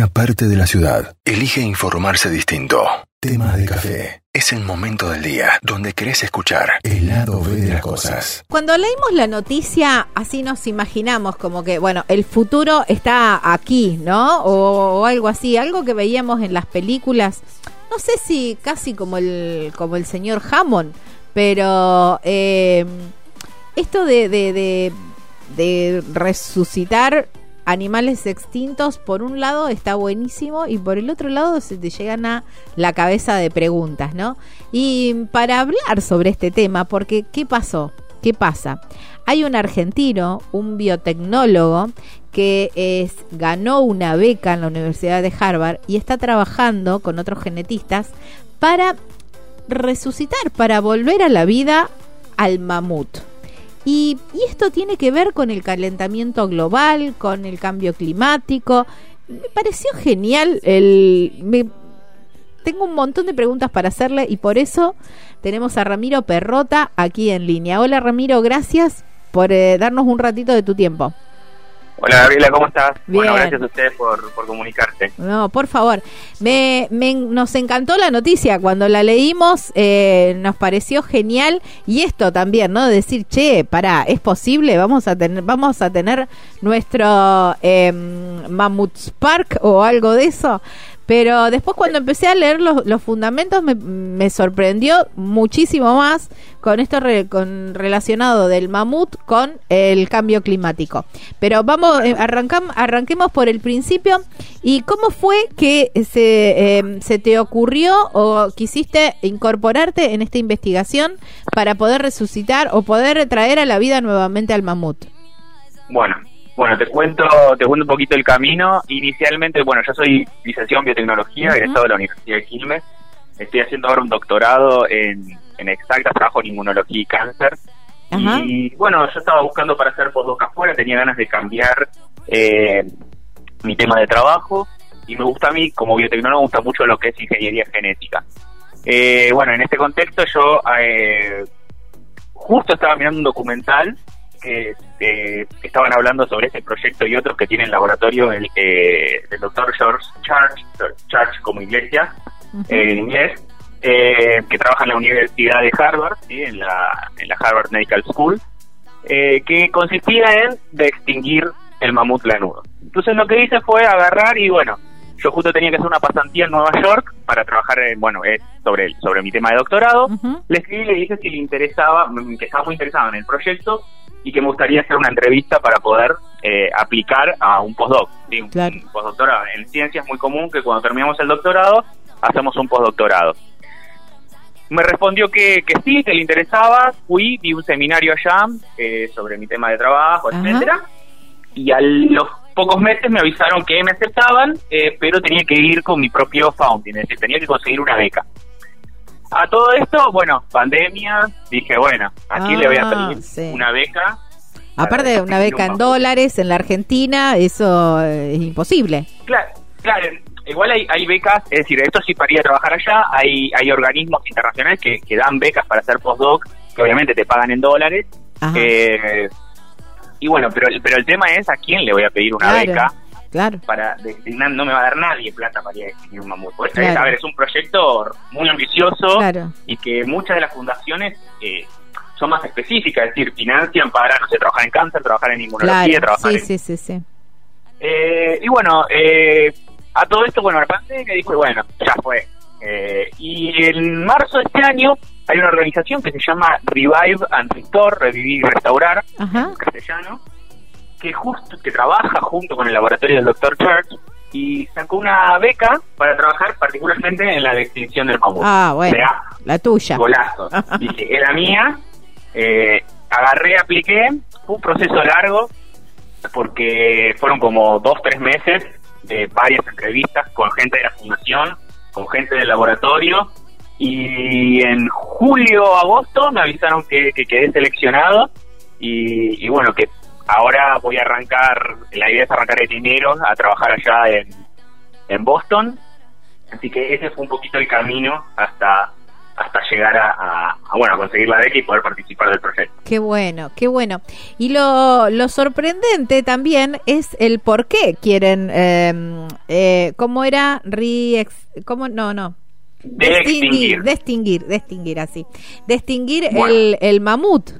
una parte de la ciudad elige informarse distinto. Temas de café. Es el momento del día donde querés escuchar el lado B de las cosas. Cuando leímos la noticia, así nos imaginamos como que, bueno, el futuro está aquí, ¿no? O, algo así, algo que veíamos en las películas. No sé si casi como el, como el señor Hammond, pero eh, esto de, de, de resucitar animales extintos, por un lado está buenísimo y por el otro lado se te llegan a la cabeza de preguntas, ¿no? Y para hablar sobre este tema, porque ¿qué pasó? ¿Qué pasa? Hay un argentino, un biotecnólogo, que es, ganó una beca en la Universidad de Harvard y está trabajando con otros genetistas para resucitar, para volver a la vida al mamut. Y, esto tiene que ver con el calentamiento global, con el cambio climático. Me pareció genial el... Me, tengo un montón de preguntas para hacerle y por eso tenemos a Ramiro Perrota aquí en línea. Hola Ramiro, gracias por eh, darnos un ratito de tu tiempo. Hola Gabriela, ¿cómo estás? Bueno, gracias a ustedes por, por comunicarte. No, por favor. Me, nos encantó la noticia. Cuando la leímos eh, nos pareció genial. Y esto también, ¿no? Decir, che, para, ¿es posible? Vamos a tener, vamos a tener nuestro eh, Mammoth Park o algo de eso. Pero después cuando empecé a leer los, fundamentos me, sorprendió muchísimo más con esto con relacionado del mamut con el cambio climático. Pero vamos, eh, arranquemos por el principio. ¿Y cómo fue que se, em, se te ocurrió o quisiste incorporarte en esta investigación para poder resucitar o poder traer a la vida nuevamente al mamut? Bueno, bueno, te cuento, te cuento un poquito el camino. Inicialmente, bueno, yo soy licenciado en biotecnología, egresado de la Universidad de Quilmes. Estoy haciendo ahora un doctorado en, en exactas, trabajo en inmunología y cáncer. Y bueno, yo estaba buscando para hacer postdoc afuera, tenía ganas de cambiar eh, mi tema de trabajo y me gusta a mí, como biotecnólogo, me gusta mucho lo que es ingeniería genética. Eh, bueno, en este contexto yo eh, justo estaba mirando un documental que eh, estaban hablando sobre este proyecto y otros que tiene el laboratorio el, eh, del doctor George Church, Church como iglesia en inglés, eh, que trabaja en la Universidad de Harvard, en, la, en la Harvard Medical School, que consistía en de extinguir el mamut lanudo. Entonces lo que hice fue agarrar y bueno, yo justo tenía que hacer una pasantía en Nueva York para trabajar en, bueno, sobre, sobre mi tema de doctorado. Le escribí y le dije si le interesaba, que estaba muy interesado en el proyecto y que me gustaría hacer una entrevista para poder eh, aplicar a un postdoc. Un, postdoctorado. En ciencia es muy común que cuando terminamos el doctorado hacemos un postdoctorado. Me respondió que, que sí, que le interesaba. Fui, di un seminario allá eh, sobre mi tema de trabajo, etcétera. Y a los pocos meses me avisaron que me aceptaban, eh, pero tenía que ir con mi propio founding, es decir, tenía que conseguir una beca. A todo esto, bueno, pandemia, dije, bueno, aquí le voy a ah, pedir una beca. Aparte de una beca en dólares en la Argentina, eso es imposible. Claro, claro. Igual hay, hay becas, es decir, esto sí para ir a trabajar allá, hay, hay organismos internacionales que, que dan becas para hacer postdoc, que obviamente te pagan en dólares. Eh, y bueno, pero, pero el tema es a quién le voy a pedir una beca Claro. Para designar, no me va a dar nadie plata para ir a un mamut. a ver, es un proyecto muy ambicioso y que muchas de las fundaciones eh, son más específicas, es decir, financian para, no sé, trabajar en cáncer, trabajar en inmunología, trabajar sí, Sí, sí, eh, y bueno, eh, a todo esto, bueno, la que dijo, bueno, ya fue. y en marzo de este año hay una organización que se llama Revive and Restore, Revivir y Restaurar, en castellano, que justo que trabaja junto con el laboratorio del Dr. Church y sacó una beca para trabajar particularmente en la extinción del mamut. Ah, bueno, la tuya. Golazo. Dije, era mía, eh, agarré, apliqué, fue un proceso largo porque fueron como dos, tres meses de varias entrevistas con gente de la fundación, con gente del laboratorio y en julio, agosto me avisaron que, quedé seleccionado y, y bueno, que ahora voy a arrancar, la idea es arrancar el enero a trabajar allá en, en Boston, así que ese fue un poquito el camino hasta hasta llegar a, bueno a conseguir la beca y poder participar del proyecto. Qué bueno, qué bueno. Y lo, lo sorprendente también es el por qué quieren, em, eh, ¿cómo era? Re ¿Cómo? No, no. Distinguir, distinguir, distinguir así. Distinguir el, el mamut,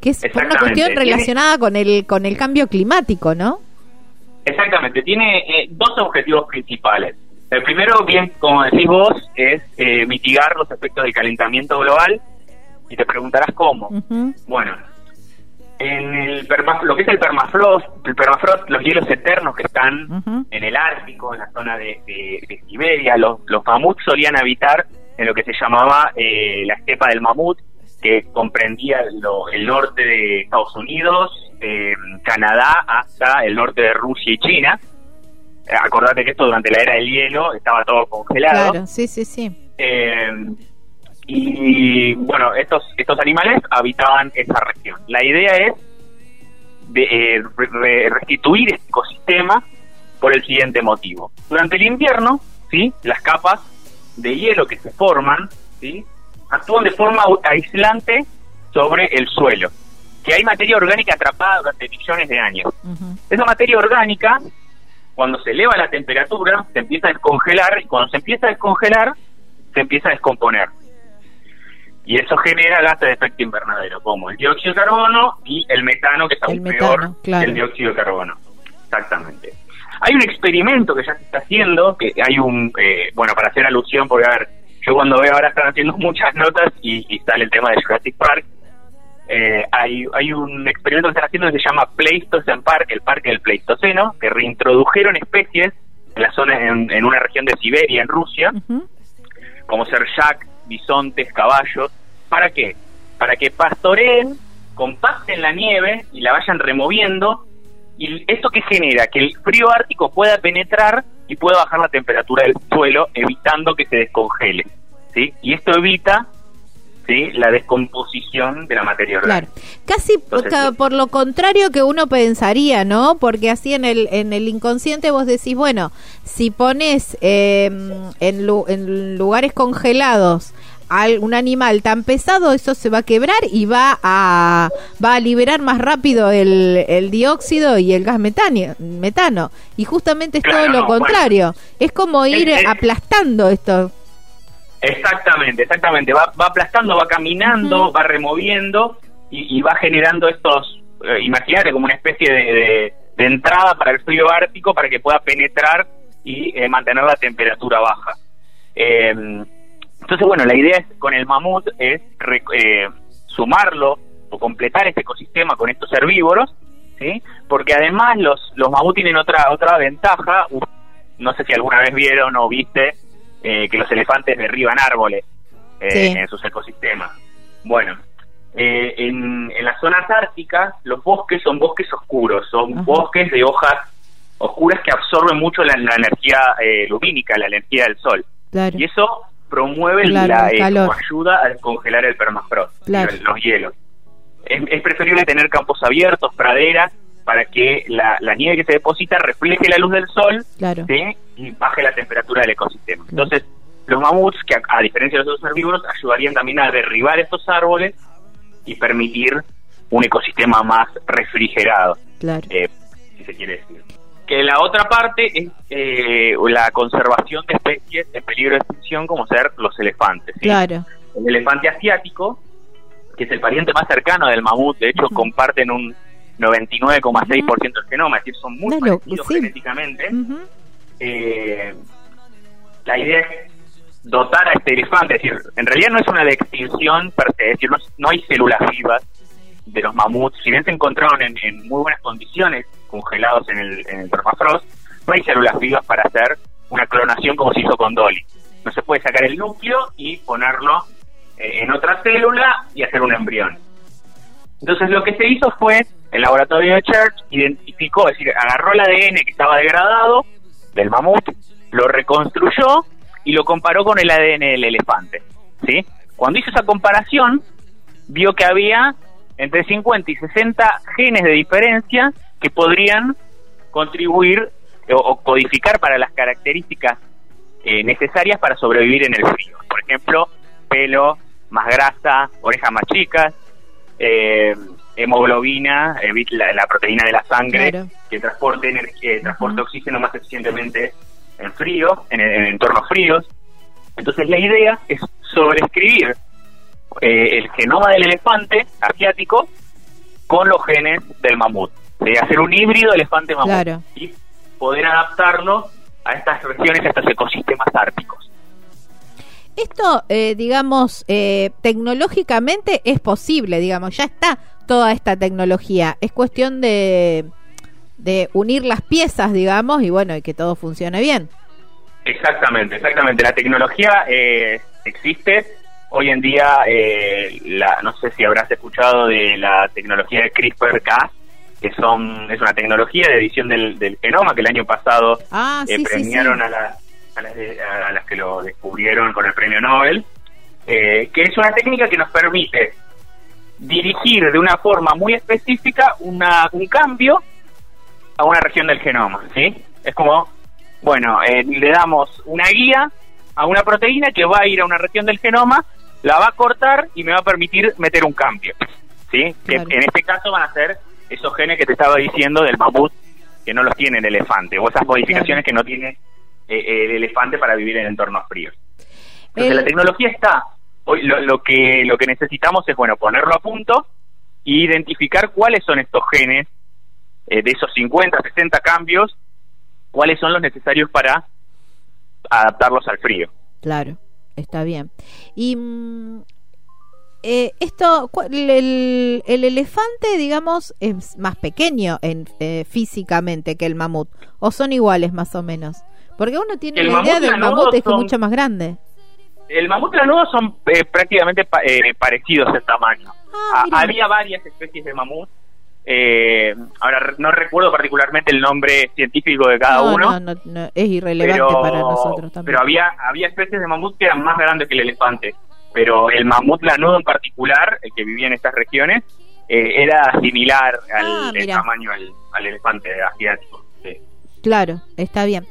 que es una cuestión relacionada con el, con el cambio climático, ¿no? Exactamente, tiene eh, dos objetivos principales. El primero, bien, como decís vos, es eh, mitigar los efectos del calentamiento global. Y te preguntarás cómo. Bueno, en el lo que es el permafrost, el permafrost, los hielos eternos que están en el Ártico, en la zona de, Siberia, los, los mamuts solían habitar en lo que se llamaba eh, la estepa del mamut, que comprendía el norte de Estados Unidos, eh, Canadá, hasta el norte de Rusia y China. Eh, acordate que esto durante la era del hielo estaba todo congelado. Claro, sí, sí, sí. Eh, y bueno, estos, estos animales habitaban esa región. La idea es de, restituir este ecosistema por el siguiente motivo. Durante el invierno, ¿sí? las capas de hielo que se forman ¿sí? Actúan de forma aislante sobre el suelo, que hay materia orgánica atrapada durante millones de años. Esa materia orgánica, cuando se eleva la temperatura, se empieza a descongelar y cuando se empieza a descongelar, se empieza a descomponer. Y eso genera gases de efecto invernadero, como el dióxido de carbono y el metano, que es aún peor que el dióxido de carbono. Exactamente. Hay un experimento que ya se está haciendo, que hay un, eh, bueno, para hacer alusión, porque a ver, yo cuando veo ahora están haciendo muchas notas y, sale el tema de Jurassic Park, eh, hay, hay un experimento que están haciendo que se llama Pleistocene Park, el parque del Pleistoceno, que reintrodujeron especies en la zona, en, una región de Siberia, en Rusia, como ser yak, bisontes, caballos. ¿Para qué? Para que pastoreen, compacten la nieve y la vayan removiendo. ¿Y esto qué genera? Que el frío ártico pueda penetrar y pueda bajar la temperatura del suelo, evitando que se descongele. ¿sí? Y esto evita ¿sí? la descomposición de la materia orgánica. Claro. Casi por, lo contrario que uno pensaría, ¿no? Porque así en el, en el inconsciente vos decís, bueno, si pones en, en lugares congelados un animal tan pesado, eso se va a quebrar y va a, va a liberar más rápido el, el dióxido y el gas metano, metano. Y justamente es todo lo contrario. es como ir aplastando esto. Exactamente, exactamente. Va, va aplastando, va caminando, va removiendo y, va generando estos, eh, imagínate, como una especie de, de, entrada para el frío ártico para que pueda penetrar y eh, mantener la temperatura baja. Eh, entonces, bueno, la idea es, con el mamut es eh, sumarlo o completar este ecosistema con estos herbívoros, ¿sí? Porque además los, los mamuts tienen otra, otra ventaja, no sé si alguna vez vieron o viste eh, que los elefantes derriban árboles eh, en sus ecosistemas. Bueno, en, en las zonas árticas los bosques son bosques oscuros, son bosques de hojas oscuras que absorben mucho la, energía lumínica, la energía del sol. Y eso promueve la eh, ayuda a descongelar el permafrost, los hielos. Es, preferible tener campos abiertos, praderas, para que la, nieve que se deposita refleje la luz del sol y baje la temperatura del ecosistema. Entonces, los mamuts, que a, diferencia de los otros herbívoros, ayudarían también a derribar estos árboles y permitir un ecosistema más refrigerado, eh, si se quiere decir que la otra parte es eh, la conservación de especies en peligro de extinción, como ser los elefantes. Claro. El elefante asiático, que es el pariente más cercano del mamut, de hecho comparten un 99,6% del genoma, es decir, son muy parecidos genéticamente. Eh, la idea es dotar a este elefante, es decir, en realidad no es una de extinción per se, es decir, no, hay células vivas de los mamuts, si bien se encontraron en, en muy buenas condiciones congelados en el, en el permafrost, no hay células vivas para hacer una clonación como se hizo con Dolly. No se puede sacar el núcleo y ponerlo eh, en otra célula y hacer un embrión. Entonces lo que se hizo fue, el laboratorio de Church identificó, es decir, agarró el ADN que estaba degradado del mamut, lo reconstruyó y lo comparó con el ADN del elefante. ¿sí? Cuando hizo esa comparación, vio que había entre 50 y 60 genes de diferencia que podrían contribuir o, codificar para las características eh, necesarias para sobrevivir en el frío. Por ejemplo, pelo, más grasa, orejas más chicas, eh, hemoglobina, eh, la, la, proteína de la sangre, que transporte, energía, transporte oxígeno más eficientemente en frío, en, en, entornos fríos. Entonces la idea es sobreescribir eh, el genoma del elefante asiático con los genes del mamut. De hacer un híbrido elefante-mamut y poder adaptarlo a estas regiones, a estos ecosistemas árticos. Esto, eh, digamos, eh, tecnológicamente es posible, digamos, ya está toda esta tecnología. Es cuestión de, de unir las piezas, digamos, y bueno, y que todo funcione bien. Exactamente, exactamente. La tecnología eh, existe. Hoy en día, la, no sé si habrás escuchado de la tecnología de CRISPR-Cas, que son es una tecnología de edición del, genoma que el año pasado ah, eh, premiaron A, las, a, las, que lo descubrieron con el premio Nobel, que es una técnica que nos permite dirigir de una forma muy específica una, un cambio a una región del genoma, ¿sí? Es como bueno, eh, le damos una guía a una proteína que va a ir a una región del genoma, la va a cortar y me va a permitir meter un cambio. ¿sí? Que en este caso van a ser esos genes que te estaba diciendo del mamut que no los tiene el elefante, o esas modificaciones que no tiene eh, el elefante para vivir en entornos fríos. Entonces la tecnología está. Hoy lo, lo, que lo que necesitamos es bueno ponerlo a punto e identificar cuáles son estos genes eh, de esos 50, 60 cambios cuáles son los necesarios para adaptarlos al frío. Claro, está bien. Y mm, eh, esto, el, el, elefante, digamos, es más pequeño en, eh, físicamente que el mamut, o son iguales más o menos. Porque uno tiene la idea del mamut es mucho más grande. El mamut lanudo son eh, prácticamente parecidos en tamaño. Ah, había varias especies de mamut eh, ahora no recuerdo particularmente el nombre científico de cada uno. No, no, es irrelevante para nosotros también. Pero había, había especies de mamut que eran más grandes que el elefante. Pero el mamut lanudo en particular, el que vivía en estas regiones, eh, era similar al ah, tamaño al, elefante asiático. Claro, está bien.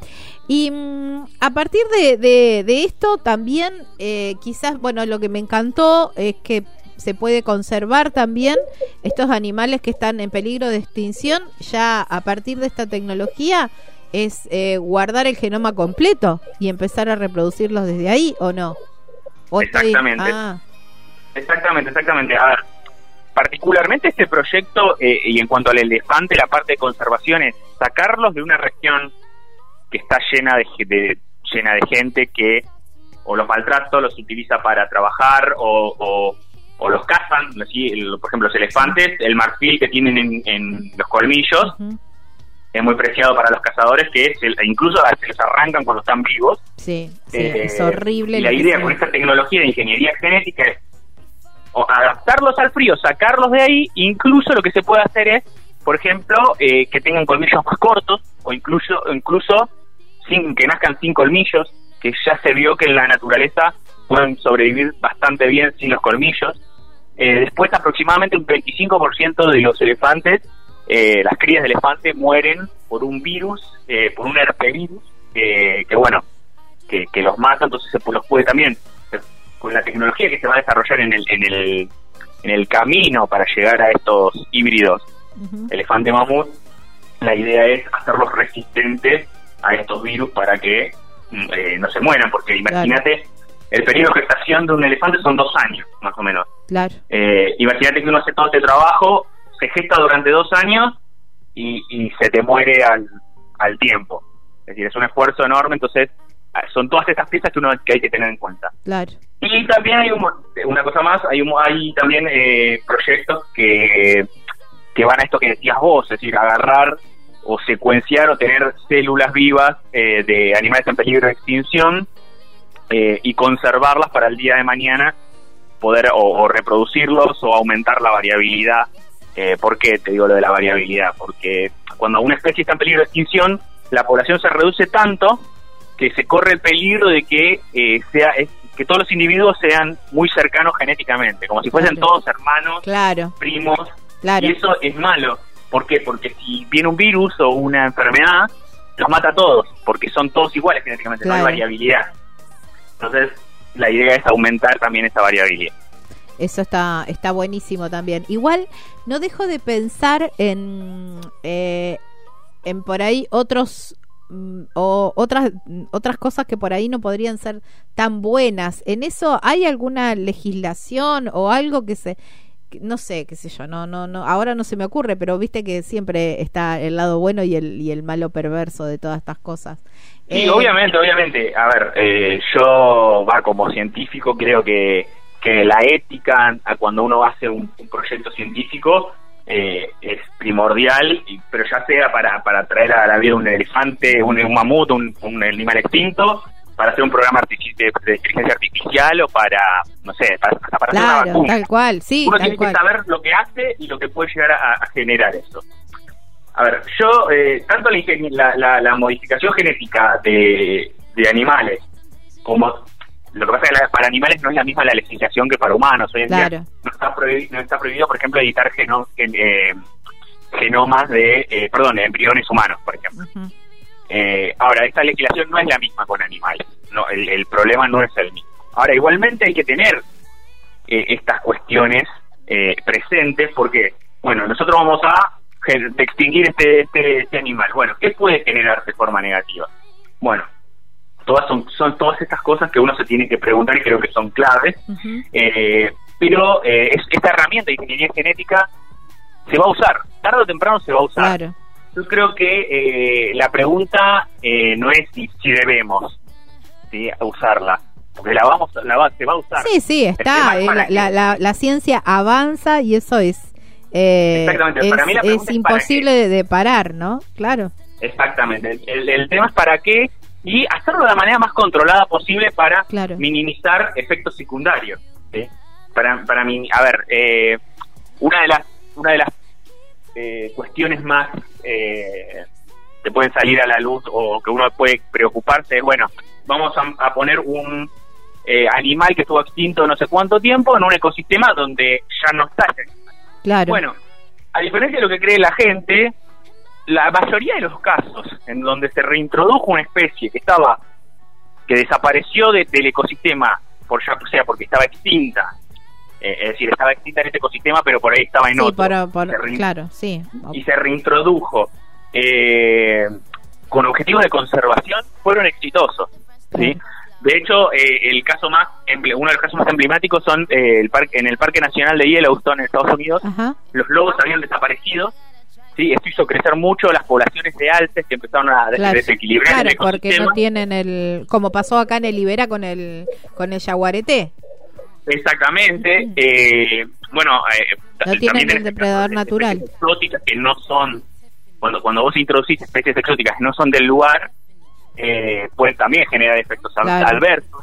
Y mm, a partir de, de, esto también, eh, quizás, bueno, lo que me encantó es que se puede conservar también estos animales que están en peligro de extinción, ya a partir de esta tecnología, es eh, guardar el genoma completo y empezar a reproducirlos desde ahí, ¿o no? Exactamente. Ah. Exactamente, exactamente. A ver, particularmente este proyecto, eh, y en cuanto al elefante, la parte de conservación es sacarlos de una región que está llena de, llena de gente que o los maltrata, los utiliza para trabajar o o los cazan, así, por ejemplo, los elefantes, el marfil que tienen en, los colmillos, es muy preciado para los cazadores, que es incluso se los arrancan cuando están vivos. Sí, eh, es horrible. Y la idea con esta tecnología de ingeniería genética es adaptarlos al frío, sacarlos de ahí, incluso lo que se puede hacer es, por ejemplo, eh, que tengan colmillos más cortos, o incluso, incluso sin, que nazcan sin colmillos, que ya se vio que en la naturaleza pueden sobrevivir bastante bien sin los colmillos. Eh, después, aproximadamente un 25% de los elefantes, eh, las crías de elefante, mueren por un virus, eh, por un herpevirus, que bueno, que, los mata, entonces se los puede también, con la tecnología que se va a desarrollar en el, en el, en el camino para llegar a estos híbridos elefante mamut, la idea es hacerlos resistentes a estos virus para que mm, no se mueran, porque imagínate el periodo de gestación de un elefante son dos años, más o menos. Claro. Eh, imagínate que uno hace todo este trabajo, se gesta durante dos años y, se te muere al, al tiempo. Es decir, es un esfuerzo enorme, entonces ah, son todas estas piezas que uno que hay que tener en cuenta. Claro. Y también hay una cosa más, hay, hay también eh, proyectos que, que van a esto que decías vos, es decir, agarrar o secuenciar o tener células vivas eh, de animales en peligro de extinción eh, y conservarlas para el día de mañana, poder o, reproducirlos o aumentar la variabilidad. Eh, ¿Por qué te digo lo de la variabilidad? Porque cuando una especie está en peligro de extinción, la población se reduce tanto que se corre el peligro de que eh, sea que todos los individuos sean muy cercanos genéticamente, como si fuesen todos hermanos, claro. primos, claro. y eso es malo. ¿Por qué? Porque si viene un virus o una enfermedad, los mata a todos, porque son todos iguales genéticamente, no hay variabilidad. Entonces, la idea es aumentar también esa variabilidad. Eso está, está buenísimo también. Igual no dejo de pensar en, eh, en por ahí otros mm, o otras otras cosas que por ahí no podrían ser tan buenas. ¿En eso hay alguna legislación o algo que se no sé, qué sé yo, no no no ahora no se me ocurre, pero viste que siempre está el lado bueno y el y el malo perverso de todas estas cosas. Sí, eh, obviamente, obviamente. A ver, eh, yo va como científico creo que que la ética cuando uno hace un, proyecto científico eh, es primordial, pero ya sea para, para traer a la vida un elefante, un, mamut, un, animal extinto, para hacer un programa de, inteligencia artificial o para, no sé, para, para hacer una vacuna. tal cual, sí. Uno tiene que saber lo que hace y lo que puede llegar a, generar eso. A ver, yo, eh, tanto la, la, la, modificación genética de, de animales como lo que pasa es que para animales no es la misma la legislación que para humanos. Hoy en día no está, prohibido, no está prohibido, por ejemplo, editar eh, genomas de, eh, perdón, embriones humanos, por ejemplo. eh, ahora, esta legislación no es la misma con animales. No, el, problema no es el mismo. Ahora, igualmente hay que tener eh, estas cuestiones eh, presentes porque, bueno, nosotros vamos a extinguir este, este, este animal. Bueno, ¿qué puede generar de forma negativa? Bueno, todas son, son todas estas cosas que uno se tiene que preguntar y creo que son claves. Eh, pero eh, esta herramienta de ingeniería genética se va a usar, tarde o temprano se va a usar. Yo creo que eh, la pregunta no es si, debemos usarla, porque la vamos, la se va a usar. Sí, sí, está. La, ciencia avanza y eso es. Exactamente. Para mí la es, imposible de, parar, ¿no? Claro. Exactamente. El, el, tema es para qué y hacerlo de la manera más controlada posible para minimizar efectos secundarios. Para, para mí, a ver, eh, una de las, una de las eh, cuestiones más eh, que pueden salir a la luz o que uno puede preocuparse es, bueno, vamos a, poner un eh, animal que estuvo extinto no sé cuánto tiempo en un ecosistema donde ya no está. Claro. Bueno, a diferencia de lo que cree la gente, la mayoría de los casos en donde se reintrodujo una especie que estaba que desapareció del ecosistema por ya sea porque estaba extinta eh, es decir estaba extinta en este ecosistema pero por ahí estaba en otro. claro sí. y se reintrodujo eh, con objetivos de conservación fueron exitosos sí de hecho eh, el caso más uno de los casos más emblemáticos son el parque en el parque nacional de Yellowstone en Estados Unidos los lobos habían desaparecido Sí, esto hizo crecer mucho las poblaciones de alces que empezaron a desequilibrar claro, porque no tienen el, como pasó acá en el Ibera con el con el yaguareté. Exactamente. Eh, bueno, eh, no tienen el depredador natural. Exóticas que no son, cuando cuando vos introducís especies exóticas que no son del lugar, eh, pueden también generar efectos adversos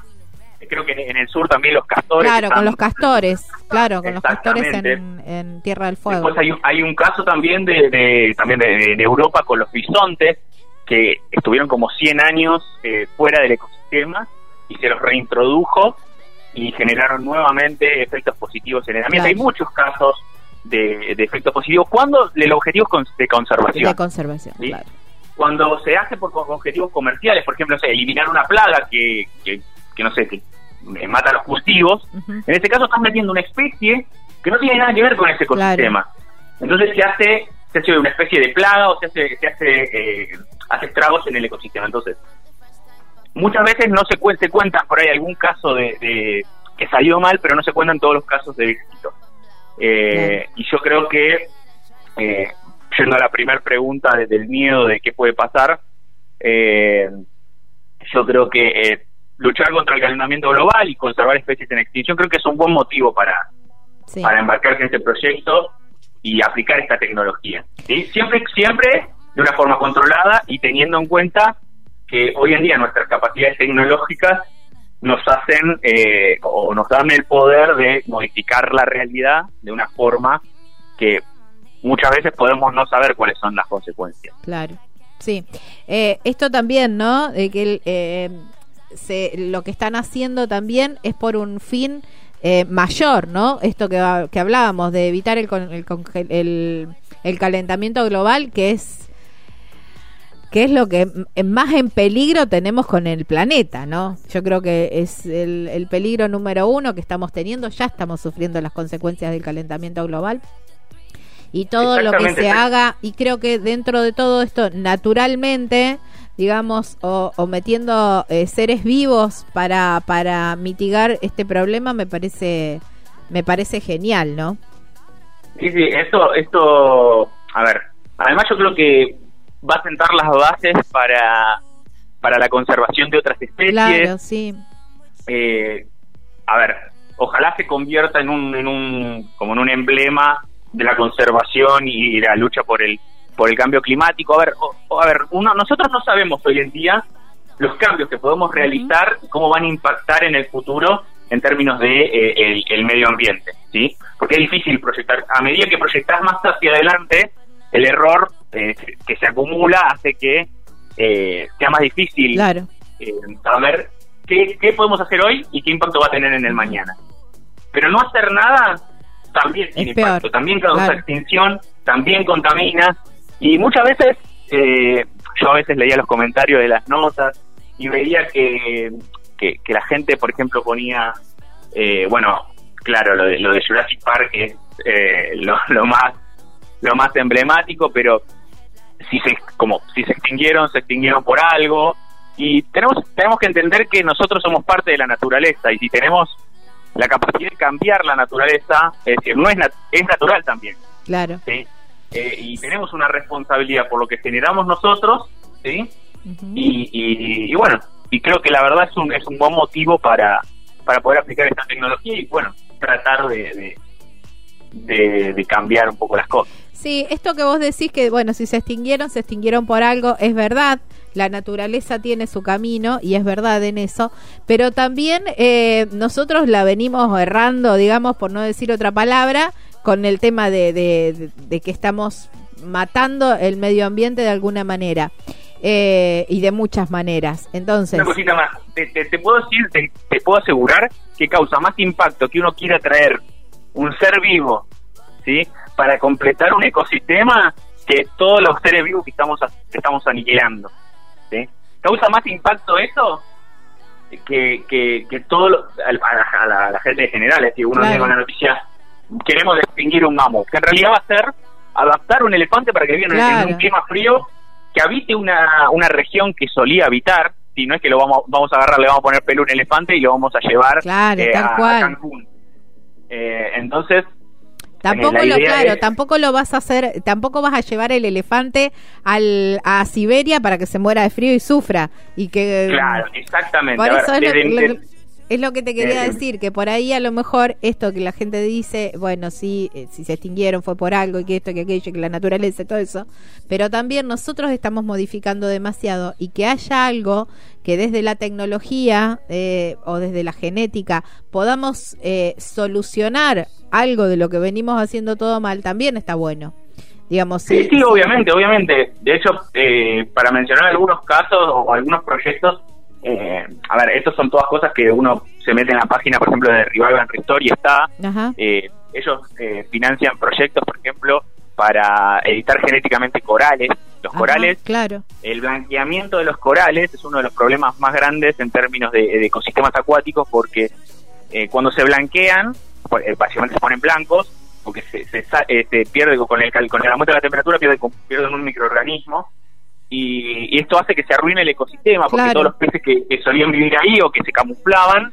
creo que en el sur también los castores. Claro, con los castores, claro, con los castores en, Tierra del Fuego. Después hay, hay un caso también de, también de, Europa con los bisontes que estuvieron como 100 años eh, fuera del ecosistema y se los reintrodujo y generaron nuevamente efectos positivos en el ambiente. Hay muchos casos de, efectos positivos cuando el objetivo es de conservación. De conservación, claro. Cuando se hace por objetivos comerciales, por ejemplo, eliminar una plaga que, que, que no sé, que mata los cultivos, en este caso estás metiendo una especie que no tiene nada que ver con ese ecosistema. Entonces se hace, se hace una especie de plaga o se hace, se hace, eh, hace estragos en el ecosistema. Entonces, muchas veces no se, se cuenta por ahí algún caso de, que salió mal, pero no se cuentan todos los casos de éxito. Eh, y yo creo que, eh, yendo a la primera pregunta del miedo de qué puede pasar, eh, yo creo que luchar contra el calentamiento global y conservar especies en extinción, creo que es un buen motivo para, para embarcarse en este proyecto y aplicar esta tecnología. ¿sí? Siempre, siempre de una forma controlada y teniendo en cuenta que hoy en día nuestras capacidades tecnológicas nos hacen eh, o nos dan el poder de modificar la realidad de una forma que muchas veces podemos no saber cuáles son las consecuencias. Claro. Sí, eh, esto también, ¿no? De que el, eh, lo que están haciendo también es por un fin eh, mayor, ¿no? Esto que, que hablábamos de evitar el, el, el, calentamiento global, que es qué es lo que más en peligro tenemos con el planeta, ¿no? Yo creo que es el, el peligro número uno que estamos teniendo, ya estamos sufriendo las consecuencias del calentamiento global y todo lo que se haga, y creo que dentro de todo esto, naturalmente, digamos, o, metiendo eh, seres vivos para, para mitigar este problema, me parece, me parece genial, ¿no? Sí, sí, esto, esto, a ver, además yo creo que va a sentar las bases para, para la conservación de otras especies. Claro, sí. Eh, a ver, ojalá se convierta en un, en un, como en un emblema de la conservación y la lucha por el por el cambio climático. A ver, a ver, uno, nosotros no sabemos hoy en día los cambios que podemos realizar y cómo van a impactar en el futuro en términos de eh, el, medio ambiente, ¿sí? Porque es difícil proyectar. A medida que proyectas más hacia adelante, el error eh, que se acumula hace que eh, sea más difícil claro. saber qué, qué podemos hacer hoy y qué impacto va a tener en el mañana. Pero no hacer nada también tiene impacto, también causa extinción, también contamina y muchas veces eh, yo a veces leía los comentarios de las notas y veía que, que, la gente, por ejemplo, ponía, eh, bueno, claro, lo de, lo de Jurassic Park es eh, lo, lo más lo más emblemático, pero si se como si se extinguieron, se extinguieron por algo y tenemos tenemos que entender que nosotros somos parte de la naturaleza y si tenemos la capacidad de cambiar la naturaleza, es decir, no es, es natural también. Claro. ¿sí? Eh, y tenemos una responsabilidad por lo que generamos nosotros, ¿sí? y, y, bueno, y creo que la verdad es un, es un buen motivo para, para poder aplicar esta tecnología y bueno, tratar de, de, de cambiar un poco las cosas. Sí, esto que vos decís que, bueno, si se extinguieron, se extinguieron por algo, es verdad la naturaleza tiene su camino y es verdad en eso, pero también eh, nosotros la venimos errando, digamos, por no decir otra palabra, con el tema de, de, que estamos matando el medio ambiente de alguna manera. Eh, y de muchas maneras. Entonces, una cosita más, te, puedo decir, te, puedo asegurar que causa más impacto que uno quiera traer un ser vivo, ¿sí? Para completar un ecosistema que todos los seres vivos que estamos que estamos aniquilando. ¿Causa más impacto eso? Que, que, que todo a, la, gente en general, es decir, uno claro. una noticia, queremos extinguir un mamut, que en realidad va a ser adaptar un elefante para que viva en un clima frío, que habite una, una región que solía habitar, si no es que lo vamos, vamos a agarrar, le vamos a poner pelo a un elefante y lo vamos a llevar eh, a, Cancún. Eh, entonces, Tampoco lo, claro, tampoco lo vas a hacer, tampoco vas a llevar el elefante al, a Siberia para que se muera de frío y sufra. y que Claro, exactamente. Por eso es, lo, que te quería decir, que por ahí a lo mejor esto que la gente dice, bueno, sí, eh, si se extinguieron fue por algo y que esto, que aquello, que la naturaleza y todo eso, pero también nosotros estamos modificando demasiado y que haya algo que desde la tecnología eh, o desde la genética podamos eh, solucionar algo de lo que venimos haciendo todo mal, también está bueno. Digamos, sí, sí, obviamente, obviamente. De hecho, eh, para mencionar algunos casos o algunos proyectos, a ver, estos son todas cosas que uno se mete en la página, por ejemplo, de Revival Restore y está. ellos financian proyectos, por ejemplo, para editar genéticamente corales. Los corales, claro. el blanqueamiento de los corales es uno de los problemas más grandes en términos de, ecosistemas acuáticos porque eh, cuando se blanquean, eh, básicamente se ponen blancos, porque se, se, eh, pierde con el, con el aumento de la temperatura, pierde, pierden un microorganismo. Y, esto hace que se arruine el ecosistema, porque todos los peces que, solían vivir ahí o que se camuflaban,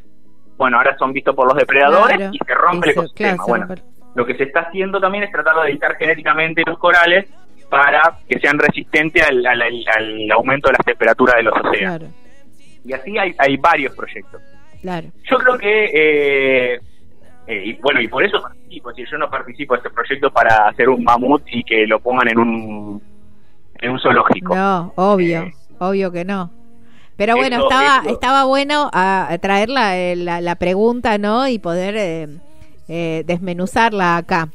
bueno, ahora son vistos por los depredadores y se rompe el ecosistema. bueno, lo que se está haciendo también es tratar de editar genéticamente los corales para que sean resistentes al, aumento de las temperaturas de los océanos. Y así hay, hay varios proyectos. Claro. Yo creo que, eh, eh, y bueno, y por eso participo, si yo no participo de este proyecto para hacer un mamut y que lo pongan en un, en un zoológico. No, obvio, eh, obvio que no. Pero bueno, estaba estaba bueno a, traer la, la, pregunta, ¿no? Y poder eh, desmenuzarla acá.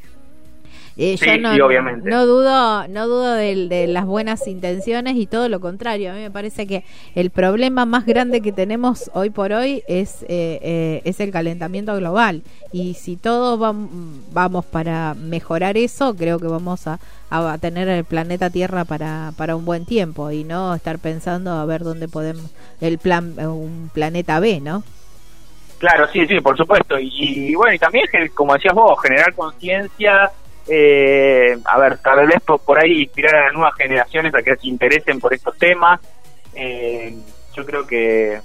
Eh, Sí, yo no, sí, obviamente. no dudo, no dudo de, de las buenas intenciones y todo lo contrario. A mí me parece que el problema más grande que tenemos hoy por hoy es, eh, eh, es el calentamiento global. Y si todos vam- vamos para mejorar eso, creo que vamos a, a tener el planeta Tierra para, para un buen tiempo y no estar pensando a ver dónde podemos, el plan, un planeta B, ¿no? Claro, sí, sí, por supuesto. Y, y bueno, y también, como decías vos, generar conciencia, eh, a ver, tal vez por, por ahí inspirar a las nuevas generaciones a que se interesen por estos temas. Eh, yo creo que,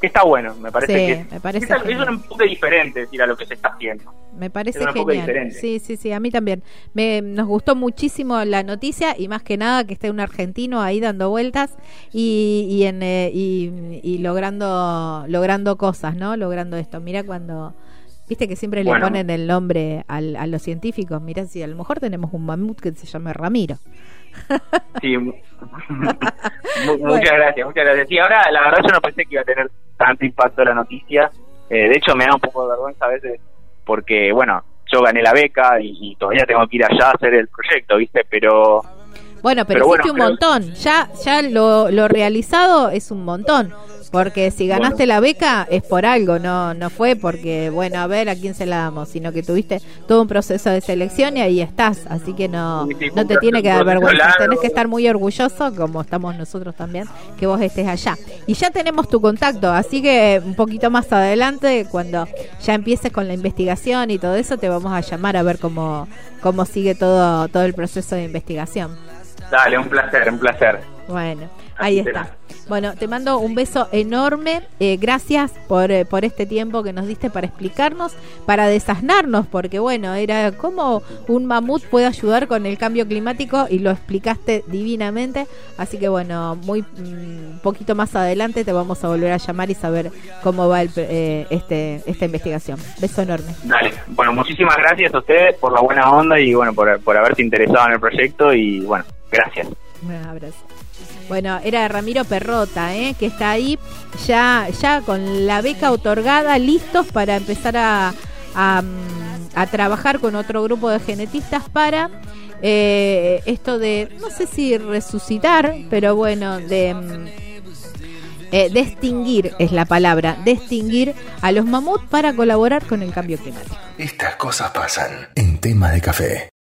que está bueno, me parece Sí, que me parece es, un enfoque diferente decir a lo que se está haciendo. Me parece genial. Sí, sí, sí, a mí también. Me, nos gustó muchísimo la noticia y más que nada que esté un argentino ahí dando vueltas y, y, en, eh, y, y logrando logrando cosas, ¿no? Logrando esto. Mira cuando... Viste que siempre le ponen el nombre al, a los científicos. Mira si a lo mejor tenemos un mamut que se llame Ramiro. Sí, mu- mu- muchas gracias, muchas gracias. Sí, ahora la verdad yo no pensé que iba a tener tanto impacto la noticia. Eh, de hecho me da un poco de vergüenza a veces porque, bueno, yo gané la beca y, y todavía tengo que ir allá a hacer el proyecto, ¿viste? Pero Bueno, pero, Pero bueno, hiciste un montón. Ya, ya lo, lo realizado es un montón. Porque si ganaste la beca es por algo, no no fue porque, bueno, a ver a quién se la damos, sino que tuviste todo un proceso de selección y ahí estás. Así que no, no te tiene que dar vergüenza. largo. Tenés que estar muy orgulloso, como estamos nosotros también, que vos estés allá. Y ya tenemos tu contacto, así que un poquito más adelante, cuando ya empieces con la investigación y todo eso, te vamos a llamar a ver cómo, cómo sigue todo, todo el proceso de investigación. dale, un placer, un placer. Bueno, ahí está. Bueno, te mando un beso enorme. Eh, gracias por, eh, por este tiempo que nos diste para explicarnos, para desasnarnos, porque bueno, era cómo un mamut puede ayudar con el cambio climático y lo explicaste divinamente. Así que bueno, muy mm, poquito más adelante te vamos a volver a llamar y saber cómo va el, eh, este, esta investigación. Beso enorme. Dale, bueno, muchísimas gracias a ustedes por la buena onda y bueno, por, por haberse interesado en el proyecto y bueno, gracias. Un abrazo. Bueno, era Ramiro Perrota, ¿eh? que está ahí ya, ya con la beca otorgada, listos para empezar a, a, trabajar con otro grupo de genetistas para eh, esto de, no sé si resucitar, pero bueno, de... mm, eh, de extinguir es la palabra, de extinguir a los mamuts para colaborar con el cambio climático. Estas cosas pasan en tema de café.